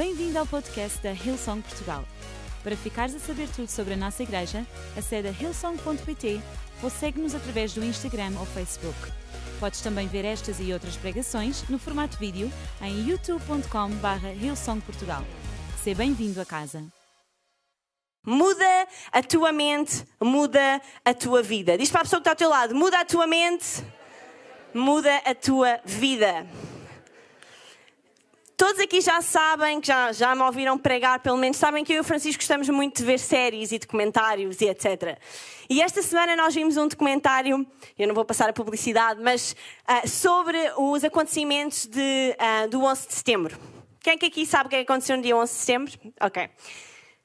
Bem-vindo ao podcast da Hillsong Portugal. Para ficares a saber tudo sobre a nossa igreja, acede a hillsong.pt ou segue-nos através do Instagram ou Facebook. Podes também ver estas e outras pregações no formato vídeo em youtube.com.br hillsongportugal. Seja bem-vindo a casa. Muda a tua mente, muda a tua vida. Diz para a pessoa que está ao teu lado: muda a tua mente, muda a tua vida. Todos aqui já sabem, que já, já me ouviram pregar, pelo menos sabem que eu e o Francisco gostamos muito de ver séries e documentários e etc. E esta semana nós vimos um documentário, eu não vou passar a publicidade, mas uh, sobre os acontecimentos de, uh, do 11 de setembro. Quem é que aqui sabe o que aconteceu no dia 11 de setembro? Ok.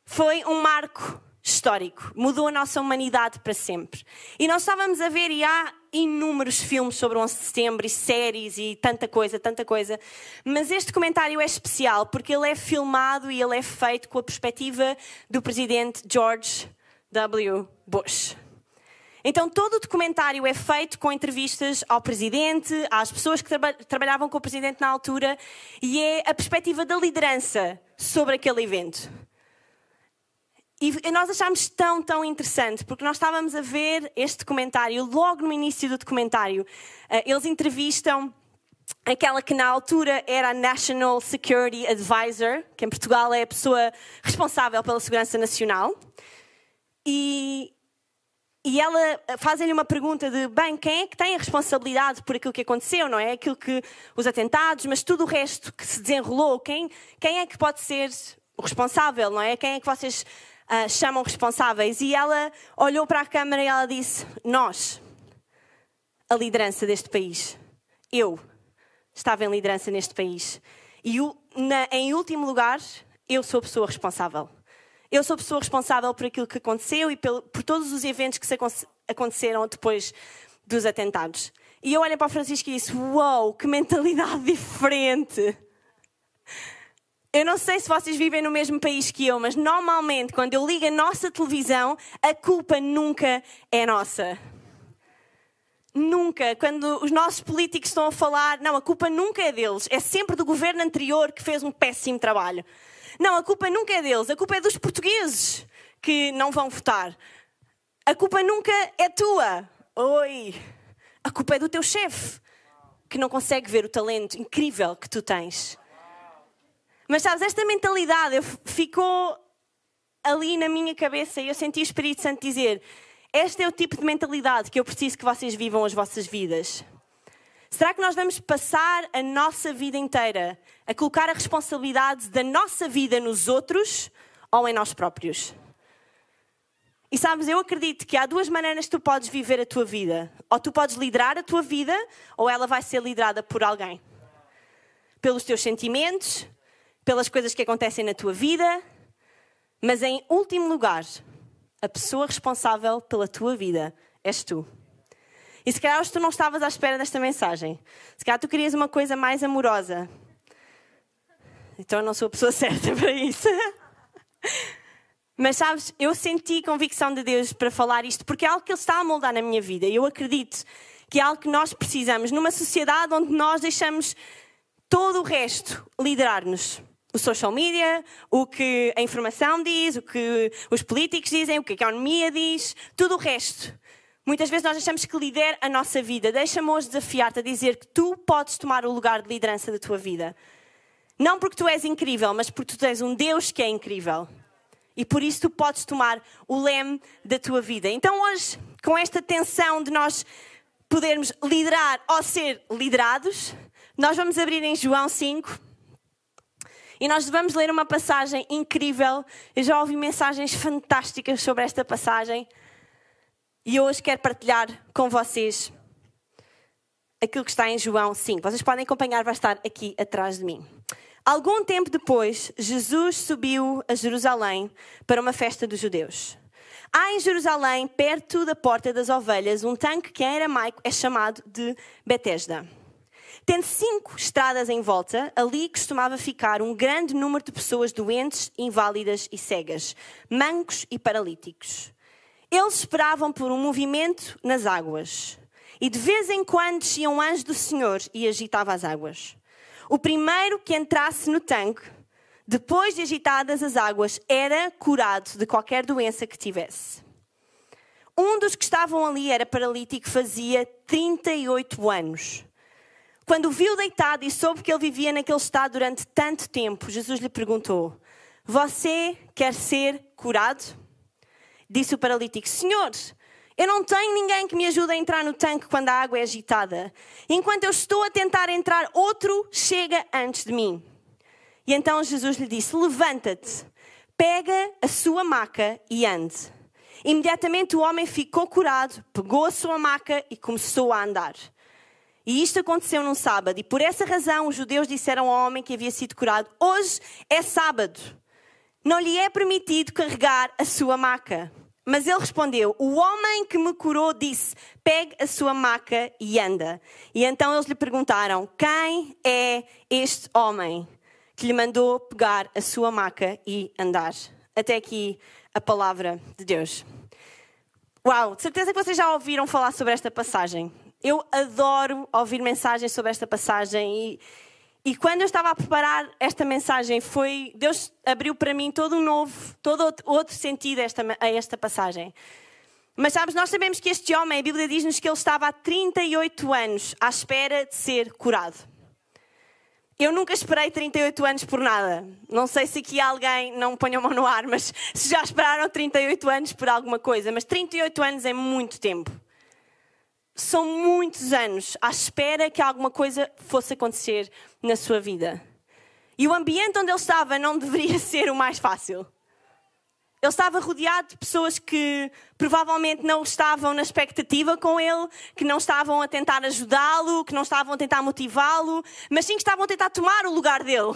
Foi um marco histórico, mudou a nossa humanidade para sempre. E nós estávamos a ver, e há inúmeros filmes sobre o 11 de setembro, e séries, e tanta coisa, tanta coisa, mas este comentário é especial porque ele é filmado e ele é feito com a perspectiva do presidente George W. Bush. Então, todo o documentário é feito com entrevistas ao presidente, às pessoas que traba trabalhavam com o presidente na altura, e é a perspectiva da liderança sobre aquele evento. E nós achámos tão, tão interessante, porque nós estávamos a ver este documentário, logo no início do documentário, eh, eles entrevistam aquela que na altura era a National Security Advisor, que em Portugal é a pessoa responsável pela segurança nacional. E, e ela eh, fazem-lhe uma pergunta de, bem, quem é que tem a responsabilidade por aquilo que aconteceu, não é? Aquilo que, os atentados, mas tudo o resto que se desenrolou, quem, quem é que pode ser o responsável, não é? Quem é que vocês uh, chamam responsáveis. E ela olhou para a Câmara e ela disse: Nós, a liderança deste país, eu estava em liderança neste país. E na, em último lugar, eu sou a pessoa responsável. Eu sou a pessoa responsável por aquilo que aconteceu e por, por todos os eventos que aconteceram depois dos atentados. E eu olhei para o Francisco e disse: Uau, wow, que mentalidade diferente! Eu não sei se vocês vivem no mesmo país que eu, mas normalmente quando eu ligo a nossa televisão, a culpa nunca é nossa. Nunca. Quando os nossos políticos estão a falar, não, a culpa nunca é deles. É sempre do governo anterior que fez um péssimo trabalho. Não, a culpa nunca é deles. A culpa é dos portugueses que não vão votar. A culpa nunca é tua. Oi. A culpa é do teu chefe que não consegue ver o talento incrível que tu tens. Mas sabes, esta mentalidade ficou ali na minha cabeça e eu senti o Espírito Santo dizer: Este é o tipo de mentalidade que eu preciso que vocês vivam as vossas vidas. Será que nós vamos passar a nossa vida inteira a colocar a responsabilidade da nossa vida nos outros ou em nós próprios? E sabes, eu acredito que há duas maneiras que tu podes viver a tua vida. Ou tu podes liderar a tua vida, ou ela vai ser liderada por alguém. Pelos teus sentimentos, pelas coisas que acontecem na tua vida, mas em último lugar, a pessoa responsável pela tua vida és tu. E se calhar hoje tu não estavas à espera desta mensagem. Se calhar tu querias uma coisa mais amorosa. Então eu não sou a pessoa certa para isso. Mas sabes, eu senti convicção de Deus para falar isto porque é algo que Ele está a moldar na minha vida. E eu acredito que é algo que nós precisamos numa sociedade onde nós deixamos todo o resto liderar-nos o social media, o que a informação diz, o que os políticos dizem, o que a economia diz, tudo o resto. Muitas vezes nós achamos que lidera a nossa vida. Deixa-me hoje desafiar-te a dizer que tu podes tomar o lugar de liderança da tua vida. Não porque tu és incrível, mas porque tu tens um Deus que é incrível. E por isso tu podes tomar o leme da tua vida. Então hoje, com esta tensão de nós podermos liderar ou ser liderados, nós vamos abrir em João 5, e nós vamos ler uma passagem incrível. Eu já ouvi mensagens fantásticas sobre esta passagem. E hoje quero partilhar com vocês aquilo que está em João 5. Vocês podem acompanhar, vai estar aqui atrás de mim. Algum tempo depois, Jesus subiu a Jerusalém para uma festa dos judeus. Há em Jerusalém, perto da Porta das Ovelhas, um tanque que em aramaico é chamado de Betesda. Tendo cinco estradas em volta, ali costumava ficar um grande número de pessoas doentes, inválidas e cegas, mancos e paralíticos. Eles esperavam por um movimento nas águas. E de vez em quando descia um anjo do Senhor e agitava as águas. O primeiro que entrasse no tanque depois de agitadas as águas, era curado de qualquer doença que tivesse. Um dos que estavam ali era paralítico, fazia 38 anos. Quando o viu deitado e soube que ele vivia naquele estado durante tanto tempo, Jesus lhe perguntou: Você quer ser curado? Disse o paralítico: Senhor, eu não tenho ninguém que me ajude a entrar no tanque quando a água é agitada. Enquanto eu estou a tentar entrar, outro chega antes de mim. E então Jesus lhe disse: Levanta-te, pega a sua maca e ande. Imediatamente o homem ficou curado, pegou a sua maca e começou a andar. E isto aconteceu num sábado, e por essa razão os judeus disseram ao homem que havia sido curado: Hoje é sábado, não lhe é permitido carregar a sua maca. Mas ele respondeu: O homem que me curou disse: Pegue a sua maca e anda. E então eles lhe perguntaram: Quem é este homem que lhe mandou pegar a sua maca e andar? Até aqui a palavra de Deus. Uau, de certeza que vocês já ouviram falar sobre esta passagem. Eu adoro ouvir mensagens sobre esta passagem e, e quando eu estava a preparar esta mensagem, foi Deus abriu para mim todo um novo, todo outro sentido a esta, a esta passagem. Mas sabes, nós sabemos que este homem, a Bíblia diz-nos que ele estava há 38 anos à espera de ser curado. Eu nunca esperei 38 anos por nada. Não sei se aqui alguém, não ponha a mão no ar, mas se já esperaram 38 anos por alguma coisa. Mas 38 anos é muito tempo são muitos anos à espera que alguma coisa fosse acontecer na sua vida. E o ambiente onde ele estava não deveria ser o mais fácil. Ele estava rodeado de pessoas que provavelmente não estavam na expectativa com ele, que não estavam a tentar ajudá-lo, que não estavam a tentar motivá-lo, mas sim que estavam a tentar tomar o lugar dele.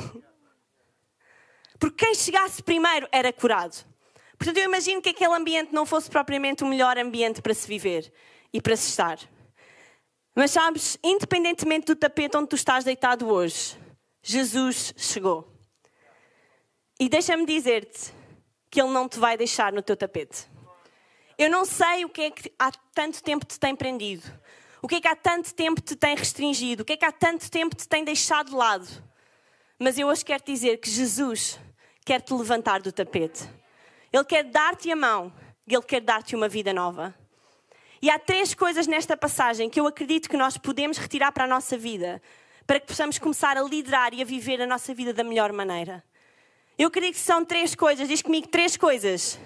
Porque quem chegasse primeiro era curado. Portanto, eu imagino que aquele ambiente não fosse propriamente o melhor ambiente para se viver e para se estar. Mas sabes, independentemente do tapete onde tu estás deitado hoje, Jesus chegou. E deixa-me dizer-te que Ele não te vai deixar no teu tapete. Eu não sei o que é que há tanto tempo te tem prendido, o que é que há tanto tempo te tem restringido, o que é que há tanto tempo te tem deixado de lado. Mas eu hoje quero dizer que Jesus quer te levantar do tapete. Ele quer dar-te a mão, Ele quer dar-te uma vida nova. E há três coisas nesta passagem que eu acredito que nós podemos retirar para a nossa vida, para que possamos começar a liderar e a viver a nossa vida da melhor maneira. Eu acredito que são três coisas, diz comigo três coisas.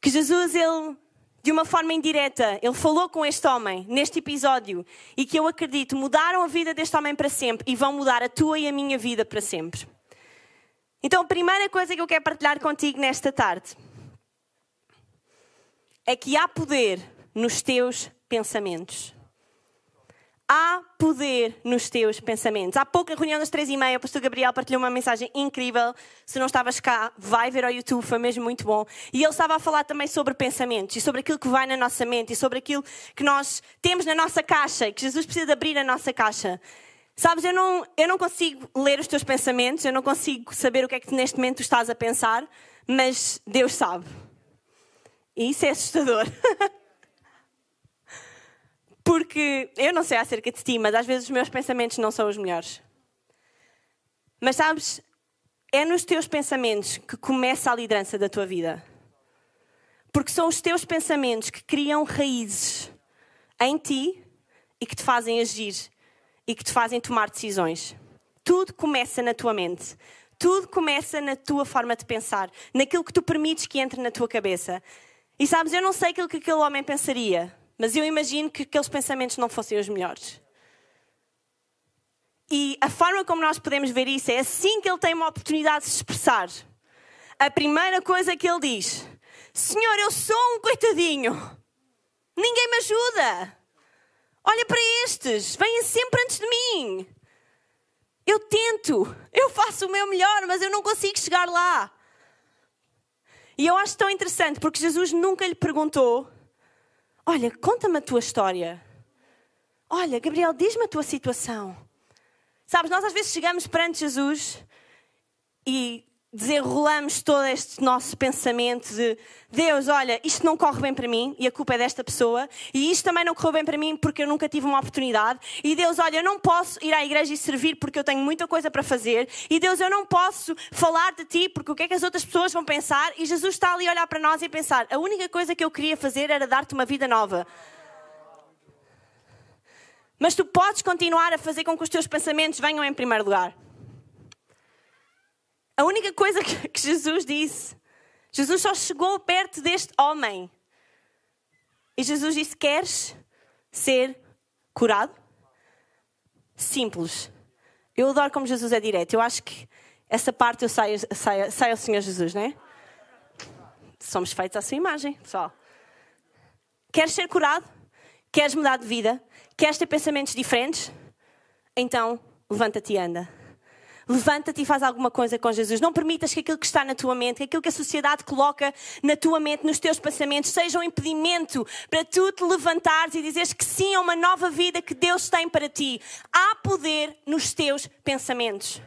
Que Jesus, ele, de uma forma indireta, ele falou com este homem neste episódio e que eu acredito mudaram a vida deste homem para sempre e vão mudar a tua e a minha vida para sempre. Então, a primeira coisa que eu quero partilhar contigo nesta tarde é que há poder nos teus pensamentos. Há poder nos teus pensamentos. Há pouco, na reunião das três e meia, o pastor Gabriel partilhou uma mensagem incrível. Se não estavas cá, vai ver ao YouTube, foi mesmo muito bom. E ele estava a falar também sobre pensamentos e sobre aquilo que vai na nossa mente e sobre aquilo que nós temos na nossa caixa e que Jesus precisa de abrir a nossa caixa. Sabes, eu não, eu não consigo ler os teus pensamentos, eu não consigo saber o que é que neste momento tu estás a pensar, mas Deus sabe. E isso é assustador. Porque eu não sei acerca de ti, mas às vezes os meus pensamentos não são os melhores. Mas sabes, é nos teus pensamentos que começa a liderança da tua vida. Porque são os teus pensamentos que criam raízes em ti e que te fazem agir e que te fazem tomar decisões. Tudo começa na tua mente. Tudo começa na tua forma de pensar, naquilo que tu permites que entre na tua cabeça. E sabes, eu não sei aquilo que aquele homem pensaria, mas eu imagino que aqueles pensamentos não fossem os melhores. E a forma como nós podemos ver isso é assim que ele tem uma oportunidade de se expressar. A primeira coisa que ele diz: Senhor, eu sou um coitadinho. Ninguém me ajuda. Olha para estes, vêm sempre antes de mim. Eu tento, eu faço o meu melhor, mas eu não consigo chegar lá. E eu acho tão interessante porque Jesus nunca lhe perguntou Olha, conta-me a tua história. Olha, Gabriel, diz-me a tua situação. Sabes, nós às vezes chegamos perante Jesus e desenrolamos todo este nosso pensamento de Deus, olha, isto não corre bem para mim e a culpa é desta pessoa, e isto também não correu bem para mim porque eu nunca tive uma oportunidade, e Deus, olha, eu não posso ir à igreja e servir porque eu tenho muita coisa para fazer, e Deus, eu não posso falar de ti porque o que é que as outras pessoas vão pensar, e Jesus está ali a olhar para nós e pensar: a única coisa que eu queria fazer era dar-te uma vida nova. Mas tu podes continuar a fazer com que os teus pensamentos venham em primeiro lugar. A única coisa que Jesus disse, Jesus só chegou perto deste homem. E Jesus disse: Queres ser curado? Simples. Eu adoro como Jesus é direto. Eu acho que essa parte eu saio, saio, saio ao Senhor Jesus, não é? Somos feitos à sua imagem, pessoal. Queres ser curado? Queres mudar de vida? Queres ter pensamentos diferentes? Então, levanta-te e anda. Levanta-te e faz alguma coisa com Jesus. Não permitas que aquilo que está na tua mente, que aquilo que a sociedade coloca na tua mente, nos teus pensamentos, seja um impedimento para tu te levantares e dizeres que sim a uma nova vida que Deus tem para ti. Há poder nos teus pensamentos.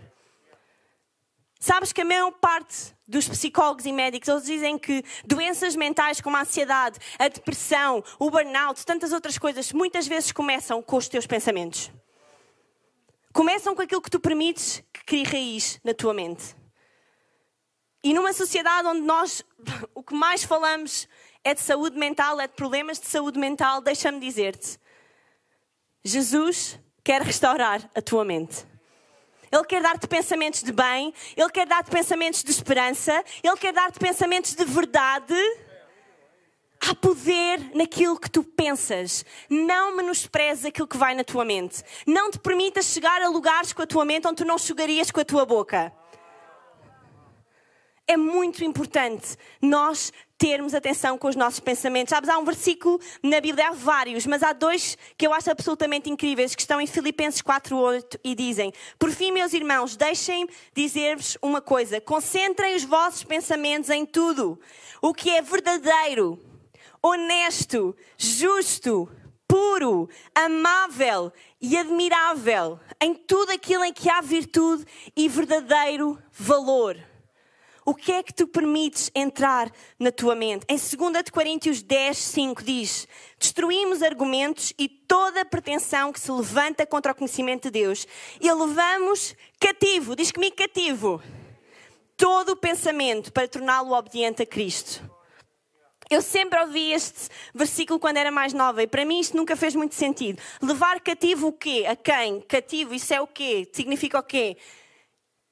Sabes que a maior parte dos psicólogos e médicos, eles dizem que doenças mentais como a ansiedade, a depressão, o burnout, tantas outras coisas, muitas vezes começam com os teus pensamentos. Começam com aquilo que tu permites que crie raiz na tua mente. E numa sociedade onde nós o que mais falamos é de saúde mental, é de problemas de saúde mental, deixa-me dizer-te: Jesus quer restaurar a tua mente. Ele quer dar-te pensamentos de bem, Ele quer dar-te pensamentos de esperança, Ele quer dar-te pensamentos de verdade. Há poder naquilo que tu pensas. Não menosprezes aquilo que vai na tua mente. Não te permitas chegar a lugares com a tua mente onde tu não chegarias com a tua boca. É muito importante nós termos atenção com os nossos pensamentos. Sabes, há um versículo na Bíblia, há vários, mas há dois que eu acho absolutamente incríveis, que estão em Filipenses 4.8 e dizem, por fim, meus irmãos, deixem dizer-vos uma coisa, concentrem os vossos pensamentos em tudo, o que é verdadeiro, honesto, justo, puro, amável e admirável, em tudo aquilo em que há virtude e verdadeiro valor. O que é que tu permites entrar na tua mente? Em 2 Coríntios 10, 5 diz: Destruímos argumentos e toda pretensão que se levanta contra o conhecimento de Deus e levamos cativo, diz comigo cativo, todo o pensamento para torná-lo obediente a Cristo. Eu sempre ouvi este versículo quando era mais nova e para mim isto nunca fez muito sentido. Levar cativo o quê? A quem? Cativo, isso é o quê? Significa o quê?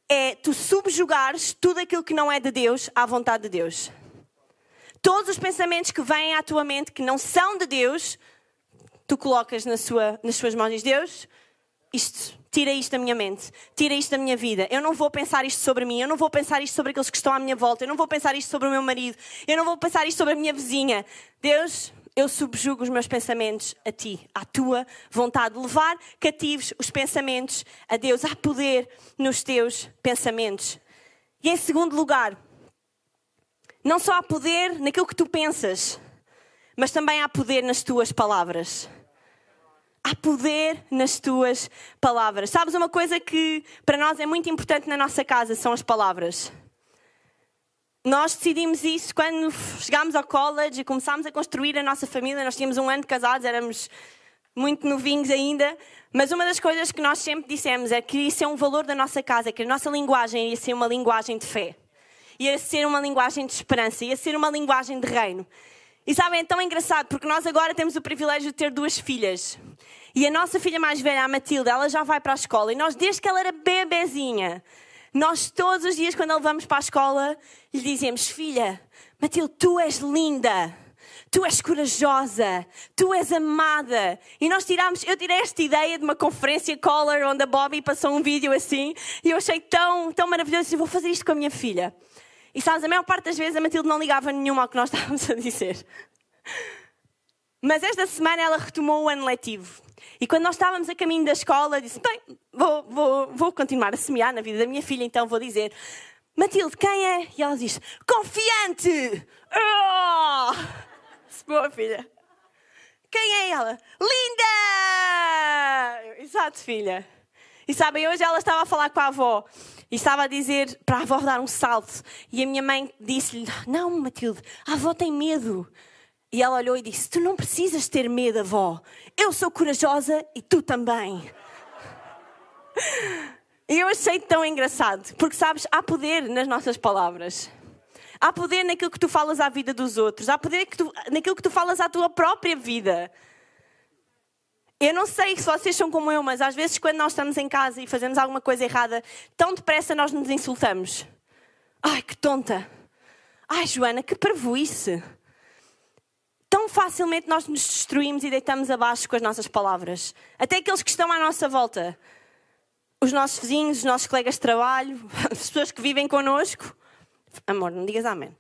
é tu subjugares tudo aquilo que não é de Deus à vontade de Deus. Todos os pensamentos que vêm à tua mente que não são de Deus, tu colocas na sua, nas suas mãos e diz: Deus, isto, tira isto da minha mente, tira isto da minha vida. Eu não vou pensar isto sobre mim, eu não vou pensar isto sobre aqueles que estão à minha volta, eu não vou pensar isto sobre o meu marido, eu não vou pensar isto sobre a minha vizinha. Deus, eu subjugo os meus pensamentos a ti, à tua vontade. Levar cativos os pensamentos a Deus. Há poder nos teus pensamentos. E em segundo lugar, não só há poder naquilo que tu pensas, mas também há poder nas tuas palavras. Há poder nas tuas palavras. Sabes uma coisa que para nós é muito importante na nossa casa são as palavras. Nós decidimos isso quando chegámos ao college e começámos a construir a nossa família. Nós tínhamos um ano de casados, éramos muito novinhos ainda. Mas uma das coisas que nós sempre dissemos é que isso é um valor da nossa casa, que a nossa linguagem ia ser uma linguagem de fé, ia ser uma linguagem de esperança, ia ser uma linguagem de reino. E sabem, é tão engraçado porque nós agora temos o privilégio de ter duas filhas. E a nossa filha mais velha, a Matilda, ela já vai para a escola. E nós, desde que ela era bebezinha, nós todos os dias, quando ela vamos para a escola, lhe dizemos: Filha, Matilde, tu és linda. Tu és corajosa, tu és amada. E nós tirámos, eu tirei esta ideia de uma conferência Collar onde a Bobby passou um vídeo assim, e eu achei tão, tão maravilhoso, eu vou fazer isto com a minha filha. E sabes, a maior parte das vezes a Matilde não ligava nenhuma ao que nós estávamos a dizer. Mas esta semana ela retomou o ano letivo. E quando nós estávamos a caminho da escola, disse: Bem, vou, vou, vou continuar a semear na vida da minha filha, então vou dizer: Matilde, quem é? E ela diz: Confiante! Oh! Boa filha. Quem é ela? Linda! Exato, filha. E sabem, hoje ela estava a falar com a avó e estava a dizer para a avó dar um salto. E a minha mãe disse-lhe: Não, Matilde, a avó tem medo. E ela olhou e disse: Tu não precisas ter medo, avó. Eu sou corajosa e tu também. E eu achei tão engraçado, porque sabes, há poder nas nossas palavras. Há poder naquilo que tu falas à vida dos outros. Há poder naquilo que tu falas à tua própria vida. Eu não sei se vocês são como eu, mas às vezes quando nós estamos em casa e fazemos alguma coisa errada, tão depressa nós nos insultamos. Ai, que tonta! Ai, Joana, que parvoíce! Facilmente nós nos destruímos e deitamos abaixo com as nossas palavras. Até aqueles que estão à nossa volta. Os nossos vizinhos, os nossos colegas de trabalho, as pessoas que vivem connosco. Amor, não digas amém.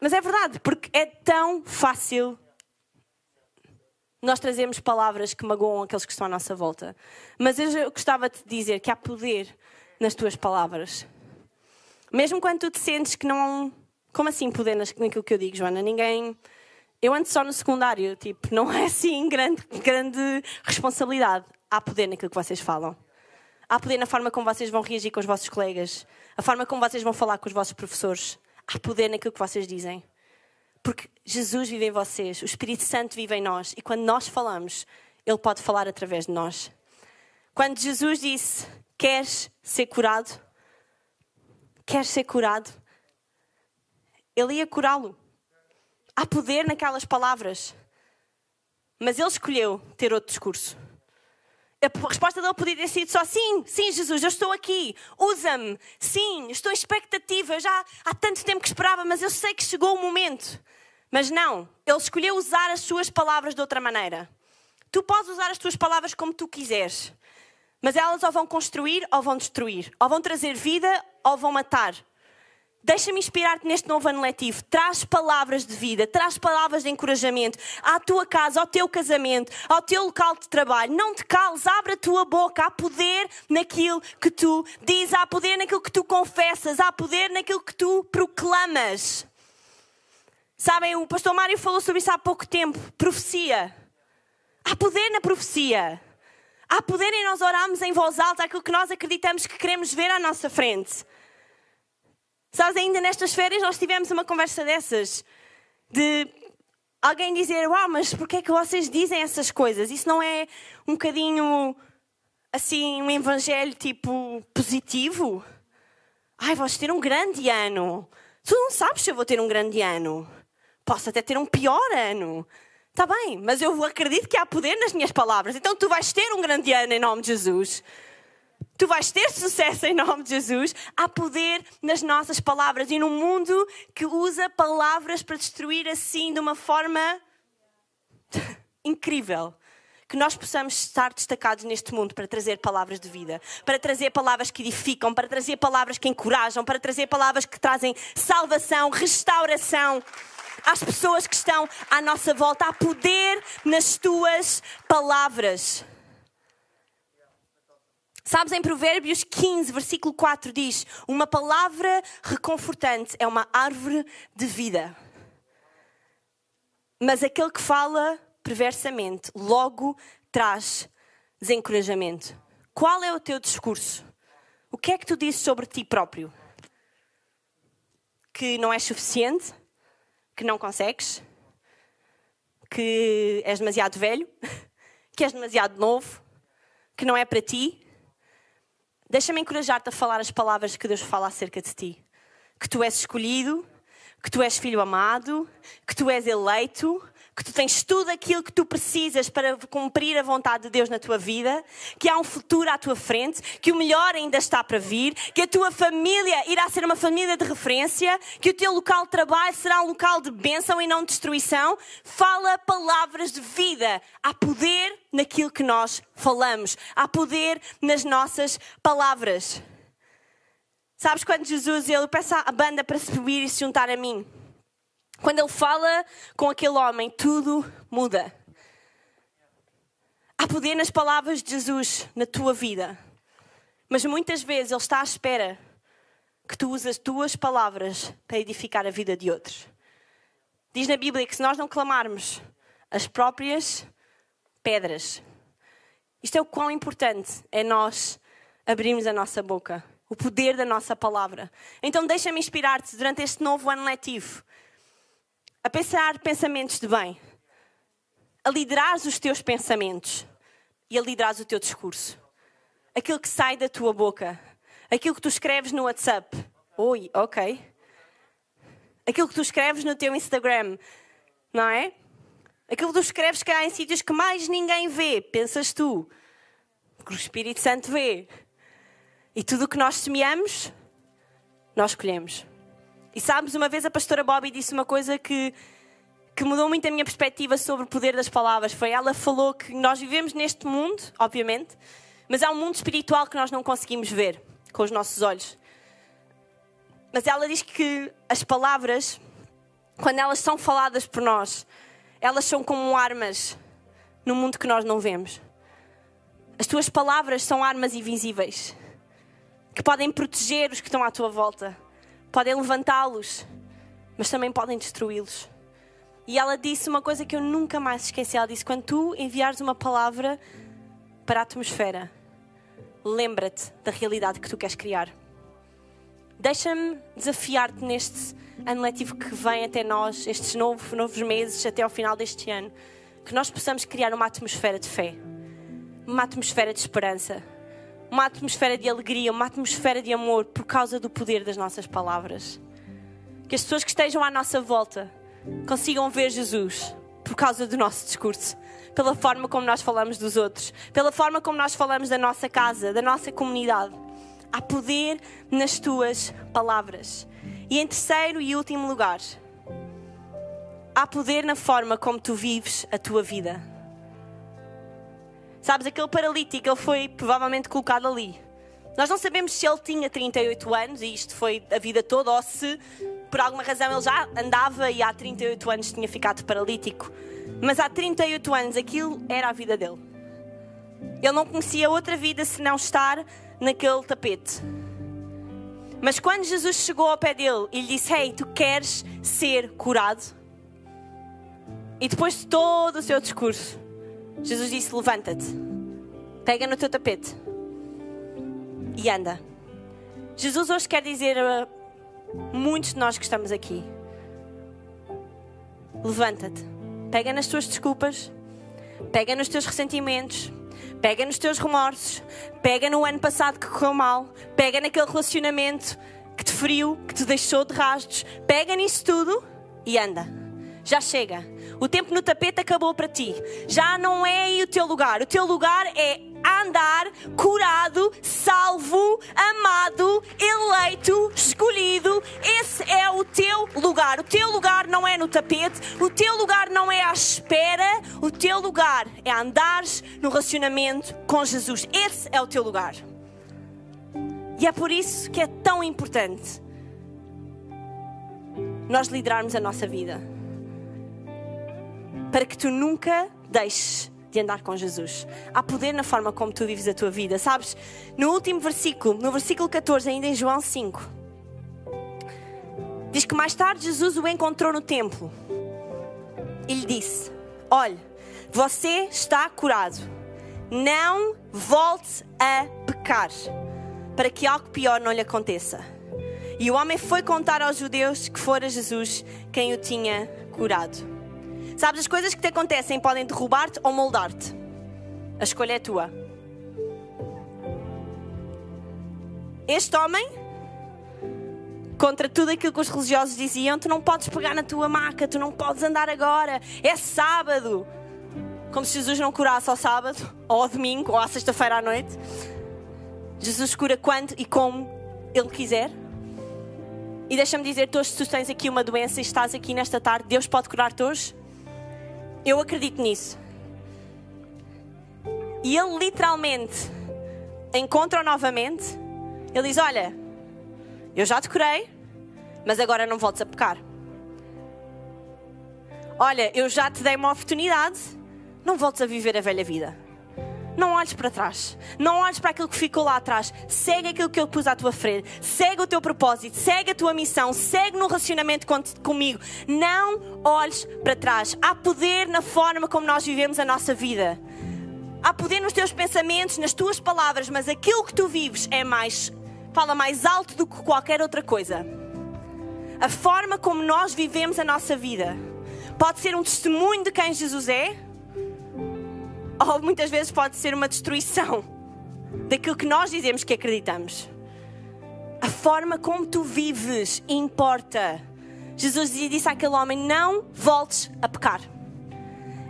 Mas é verdade, porque é tão fácil nós trazemos palavras que magoam aqueles que estão à nossa volta. Mas eu gostava de dizer que há poder nas tuas palavras. Mesmo quando tu te sentes que não. Como assim poder naquilo que eu digo, Joana? Ninguém. Eu ando só no secundário, tipo, não é assim grande, grande responsabilidade. Há poder naquilo que vocês falam. Há poder na forma como vocês vão reagir com os vossos colegas, a forma como vocês vão falar com os vossos professores. Há poder naquilo que vocês dizem. Porque Jesus vive em vocês, o Espírito Santo vive em nós e quando nós falamos, Ele pode falar através de nós. Quando Jesus disse: Queres ser curado? Queres ser curado? Ele ia curá-lo. Há poder naquelas palavras. Mas ele escolheu ter outro discurso. A resposta dele podia ter sido só: sim, sim, Jesus, eu estou aqui, usa-me, sim, estou em expectativa, já há tanto tempo que esperava, mas eu sei que chegou o momento. Mas não, ele escolheu usar as suas palavras de outra maneira. Tu podes usar as tuas palavras como tu quiseres, mas elas ou vão construir ou vão destruir, ou vão trazer vida ou vão matar. Deixa-me inspirar-te neste novo ano letivo. Traz palavras de vida, traz palavras de encorajamento à tua casa, ao teu casamento, ao teu local de trabalho. Não te cales, abre a tua boca. Há poder naquilo que tu dizes, há poder naquilo que tu confessas, há poder naquilo que tu proclamas. Sabem, o pastor Mário falou sobre isso há pouco tempo. Profecia. Há poder na profecia. Há poder em nós orarmos em voz alta aquilo que nós acreditamos que queremos ver à nossa frente. Sabes, ainda nestas férias nós tivemos uma conversa dessas. De alguém dizer, uau, mas porquê é que vocês dizem essas coisas? Isso não é um bocadinho, assim, um evangelho tipo positivo? Ai, vais ter um grande ano. Tu não sabes se eu vou ter um grande ano. Posso até ter um pior ano. Está bem, mas eu acredito que há poder nas minhas palavras. Então tu vais ter um grande ano em nome de Jesus. Tu vais ter sucesso em nome de Jesus. Há poder nas nossas palavras e num mundo que usa palavras para destruir assim de uma forma incrível. Que nós possamos estar destacados neste mundo para trazer palavras de vida, para trazer palavras que edificam, para trazer palavras que encorajam, para trazer palavras que trazem salvação, restauração às pessoas que estão à nossa volta. Há poder nas tuas palavras. Sabes, em Provérbios 15, versículo 4 diz: Uma palavra reconfortante é uma árvore de vida. Mas aquele que fala perversamente logo traz desencorajamento. Qual é o teu discurso? O que é que tu dizes sobre ti próprio? Que não és suficiente? que não consegues, que és demasiado velho, que és demasiado novo, que não é para ti. Deixa-me encorajar-te a falar as palavras que Deus fala acerca de ti. Que tu és escolhido, que tu és filho amado, que tu és eleito, que tu tens tudo aquilo que tu precisas para cumprir a vontade de Deus na tua vida, que há um futuro à tua frente, que o melhor ainda está para vir, que a tua família irá ser uma família de referência, que o teu local de trabalho será um local de bênção e não de destruição. Fala palavras de vida. Há poder naquilo que nós falamos, há poder nas nossas palavras. Sabes quando Jesus ele peça a banda para subir e se juntar a mim? Quando ele fala com aquele homem, tudo muda. Há poder nas palavras de Jesus na tua vida. Mas muitas vezes ele está à espera que tu uses as tuas palavras para edificar a vida de outros. Diz na Bíblia que se nós não clamarmos as próprias pedras, Isto é o quão importante é nós abrirmos a nossa boca, o poder da nossa palavra. Então deixa-me inspirar-te durante este novo ano letivo a pensar pensamentos de bem, a liderar os teus pensamentos e a liderar o teu discurso. Aquilo que sai da tua boca, aquilo que tu escreves no WhatsApp. Oi, ok. Aquilo que tu escreves no teu Instagram, não é? Aquilo que tu escreves que há em sítios que mais ninguém vê, pensas tu, que o Espírito Santo vê. E tudo o que nós semeamos, nós colhemos. E sabes, uma vez a pastora Bobby disse uma coisa que, que mudou muito a minha perspectiva sobre o poder das palavras. Foi ela falou que nós vivemos neste mundo, obviamente, mas há um mundo espiritual que nós não conseguimos ver com os nossos olhos. Mas ela diz que as palavras, quando elas são faladas por nós, elas são como armas no mundo que nós não vemos. As tuas palavras são armas invisíveis que podem proteger os que estão à tua volta, podem levantá-los, mas também podem destruí-los. E ela disse uma coisa que eu nunca mais esqueci. Ela disse: quando tu enviares uma palavra para a atmosfera, lembra-te da realidade que tu queres criar. Deixa-me desafiar-te neste ano letivo que vem até nós, estes novos, novos meses, até ao final deste ano, que nós possamos criar uma atmosfera de fé, uma atmosfera de esperança, uma atmosfera de alegria, uma atmosfera de amor por causa do poder das nossas palavras. Que as pessoas que estejam à nossa volta consigam ver Jesus por causa do nosso discurso, pela forma como nós falamos dos outros, pela forma como nós falamos da nossa casa, da nossa comunidade. Há poder nas tuas palavras. E em terceiro e último lugar, há poder na forma como tu vives a tua vida. Sabes, aquele paralítico, ele foi provavelmente colocado ali. Nós não sabemos se ele tinha 38 anos e isto foi a vida toda ou se por alguma razão ele já andava e há 38 anos tinha ficado paralítico. Mas há 38 anos aquilo era a vida dele. Ele não conhecia outra vida senão estar naquele tapete. Mas quando Jesus chegou ao pé dele e lhe disse: Ei, tu queres ser curado? E depois de todo o seu discurso, Jesus disse: Levanta-te, pega no teu tapete e anda. Jesus hoje quer dizer a muitos de nós que estamos aqui: Levanta-te, pega nas tuas desculpas, pega nos teus ressentimentos Pega nos teus remorsos, pega no ano passado que correu mal, pega naquele relacionamento que te feriu, que te deixou de rastros, pega nisso tudo e anda. Já chega. O tempo no tapete acabou para ti. Já não é aí o teu lugar. O teu lugar é andar curado, salvo, amado, eleito, escolhido. Esse é o teu lugar. O teu lugar não é no tapete, o teu lugar não é à espera, o teu lugar é andares no relacionamento com Jesus. Esse é o teu lugar. E é por isso que é tão importante nós liderarmos a nossa vida. Para que tu nunca deixes de andar com Jesus. Há poder na forma como tu vives a tua vida. Sabes, no último versículo, no versículo 14, ainda em João 5, diz que mais tarde Jesus o encontrou no templo e lhe disse: Olhe, você está curado. Não volte a pecar, para que algo pior não lhe aconteça. E o homem foi contar aos judeus que fora Jesus quem o tinha curado. Sabes, as coisas que te acontecem podem derrubar-te ou moldar-te. A escolha é tua. Este homem, contra tudo aquilo que os religiosos diziam, tu não podes pegar na tua maca, tu não podes andar agora, é sábado. Como se Jesus não curasse ao sábado, ou ao domingo, ou à sexta-feira à noite. Jesus cura quando e como Ele quiser. E deixa-me dizer-te hoje, se tu tens aqui uma doença e estás aqui nesta tarde, Deus pode curar-te hoje. Eu acredito nisso. E ele literalmente encontra-o novamente. Ele diz: Olha, eu já te curei, mas agora não voltes a pecar. Olha, eu já te dei uma oportunidade, não voltes a viver a velha vida. Não olhes para trás. Não olhes para aquilo que ficou lá atrás. Segue aquilo que eu pus à tua frente. Segue o teu propósito. Segue a tua missão. Segue no relacionamento comigo. Não olhes para trás. Há poder na forma como nós vivemos a nossa vida. Há poder nos teus pensamentos, nas tuas palavras, mas aquilo que tu vives é mais, fala mais alto do que qualquer outra coisa. A forma como nós vivemos a nossa vida pode ser um testemunho de quem Jesus é, ou muitas vezes pode ser uma destruição daquilo que nós dizemos que acreditamos. A forma como tu vives importa. Jesus disse àquele homem: Não voltes a pecar.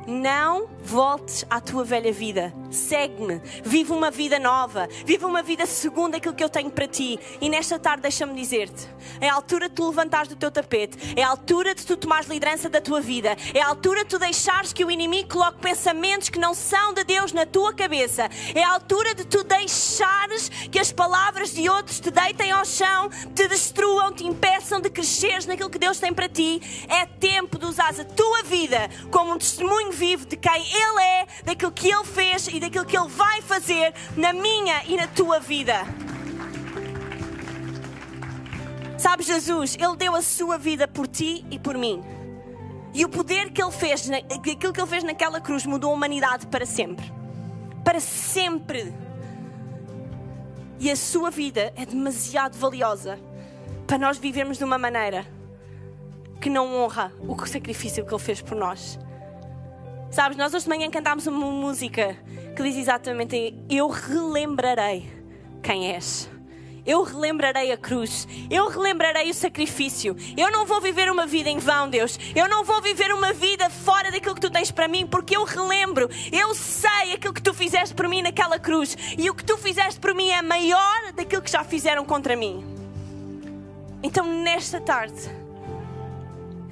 Não voltes à tua velha vida. Segue-me. Vive uma vida nova. Vive uma vida segundo aquilo que eu tenho para ti. E nesta tarde, deixa-me dizer-te: é a altura de tu levantares do teu tapete. É a altura de tu tomares liderança da tua vida. É a altura de tu deixares que o inimigo coloque pensamentos que não são de Deus na tua cabeça. É a altura de tu deixares que as palavras de outros te deitem ao chão, te destruam, te impeçam de cresceres naquilo que Deus tem para ti. É tempo de usares a tua vida como um testemunho vivo de quem Ele é, daquilo que Ele fez e daquilo que Ele vai fazer na minha e na tua vida. Sabe, Jesus, Ele deu a sua vida por ti e por mim. E o poder que Ele fez, aquilo que Ele fez naquela cruz, mudou a humanidade para sempre. Para sempre. E a sua vida é demasiado valiosa para nós vivermos de uma maneira que não honra o sacrifício que Ele fez por nós. Sabes, nós hoje de manhã cantámos uma música que diz exatamente: Eu relembrarei quem és. Eu relembrarei a cruz. Eu relembrarei o sacrifício. Eu não vou viver uma vida em vão, Deus. Eu não vou viver uma vida fora daquilo que tu tens para mim, porque eu relembro. Eu sei aquilo que tu fizeste por mim naquela cruz. E o que tu fizeste por mim é maior daquilo que já fizeram contra mim. Então, nesta tarde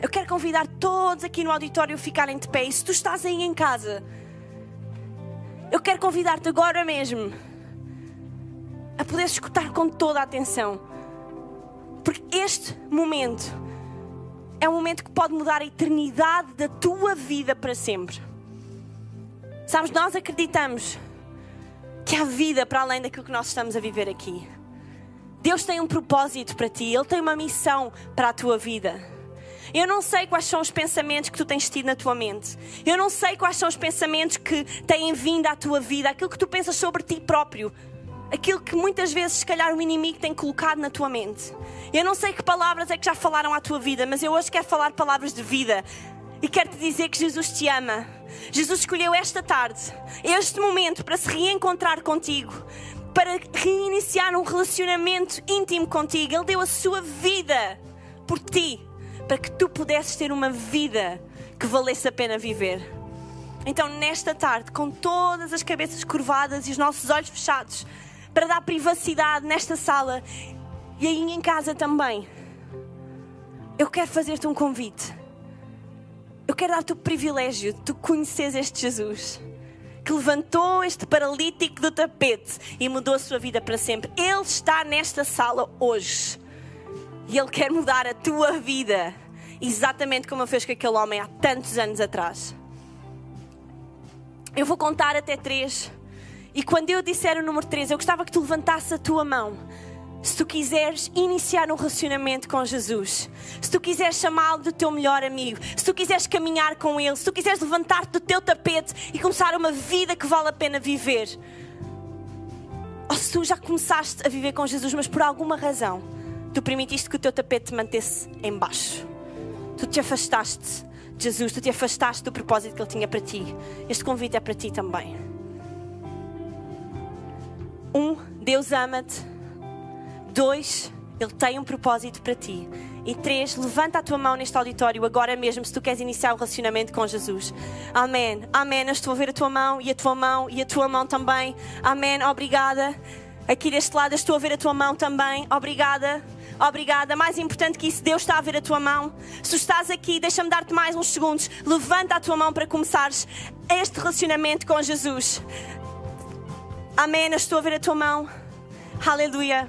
eu quero convidar todos aqui no auditório a ficarem de pé. E se tu estás aí em casa, eu quero convidar-te agora mesmo a poder escutar com toda a atenção. Porque este momento é um momento que pode mudar a eternidade da tua vida para sempre. Sabes, nós acreditamos que há vida para além daquilo que nós estamos a viver aqui. Deus tem um propósito para ti, Ele tem uma missão para a tua vida. Eu não sei quais são os pensamentos que tu tens tido na tua mente. Eu não sei quais são os pensamentos que têm vindo à tua vida, aquilo que tu pensas sobre ti próprio, aquilo que muitas vezes, se calhar, o inimigo tem colocado na tua mente. Eu não sei que palavras é que já falaram à tua vida, mas eu hoje quero falar palavras de vida e quero te dizer que Jesus te ama. Jesus escolheu esta tarde, este momento, para se reencontrar contigo, para reiniciar um relacionamento íntimo contigo. Ele deu a sua vida por ti para que tu pudesses ter uma vida que valesse a pena viver. Então, nesta tarde, com todas as cabeças curvadas e os nossos olhos fechados, para dar privacidade nesta sala e aí em casa também, eu quero fazer-te um convite. Eu quero dar-te o privilégio de tu conheceres este Jesus que levantou este paralítico do tapete e mudou a sua vida para sempre. Ele está nesta sala hoje e Ele quer mudar a tua vida exatamente como fez com aquele homem há tantos anos atrás. Eu vou contar até três. E quando eu disser o número três, eu gostava que tu levantasse a tua mão. Se tu quiseres iniciar um relacionamento com Jesus, se tu quiseres chamá-lo do teu melhor amigo, se tu quiseres caminhar com ele, se tu quiseres levantar-te do teu tapete e começar uma vida que vale a pena viver, ou se tu já começaste a viver com Jesus, mas por alguma razão tu permitiste que o teu tapete te mantesse em baixo tu te afastaste de Jesus, tu te afastaste do propósito que Ele tinha para ti. Este convite é para ti também. Um, Deus ama-te. Dois, Ele tem um propósito para ti. E três, levanta a tua mão neste auditório agora mesmo se tu queres iniciar o relacionamento com Jesus. Amém. Amém. Eu estou a ver a tua mão e a tua mão e a tua mão também. Amém. Obrigada. Aqui deste lado estou a ver a tua mão também. Obrigada. Obrigada. Mais importante que isso, Deus está a ver a tua mão. Se estás aqui, deixa-me dar-te mais uns segundos. Levanta a tua mão para começares este relacionamento com Jesus. Amém. estou a ver a tua mão. Aleluia.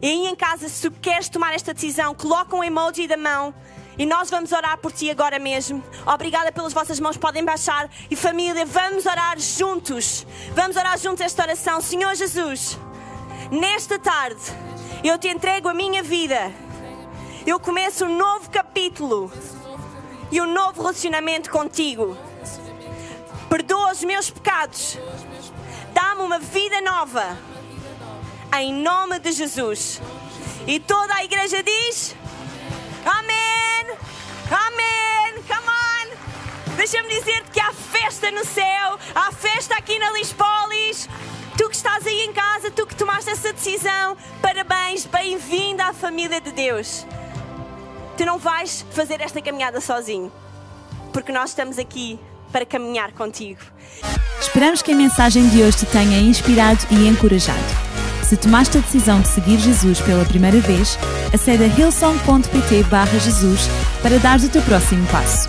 E aí em casa, se tu queres tomar esta decisão, coloca um emoji da mão. E nós vamos orar por ti agora mesmo. Obrigada pelas vossas mãos, podem baixar. E família, vamos orar juntos. Vamos orar juntos esta oração. Senhor Jesus, nesta tarde eu te entrego a minha vida. Eu começo um novo capítulo e um novo relacionamento contigo. perdoa os meus pecados, dá-me uma vida nova, em nome de Jesus. E toda a igreja diz: Amém, Amém, come on. Deixa-me dizer-te que há festa no céu, há festa aqui na Lispolis. Tu que estás aí em casa, tu que tomaste essa decisão, parabéns, bem-vinda à família de Deus. Tu não vais fazer esta caminhada sozinho, porque nós estamos aqui para caminhar contigo. Esperamos que a mensagem de hoje te tenha inspirado e encorajado. Se tomaste a decisão de seguir Jesus pela primeira vez, acede a hillsong.pt Jesus para dar o teu próximo passo.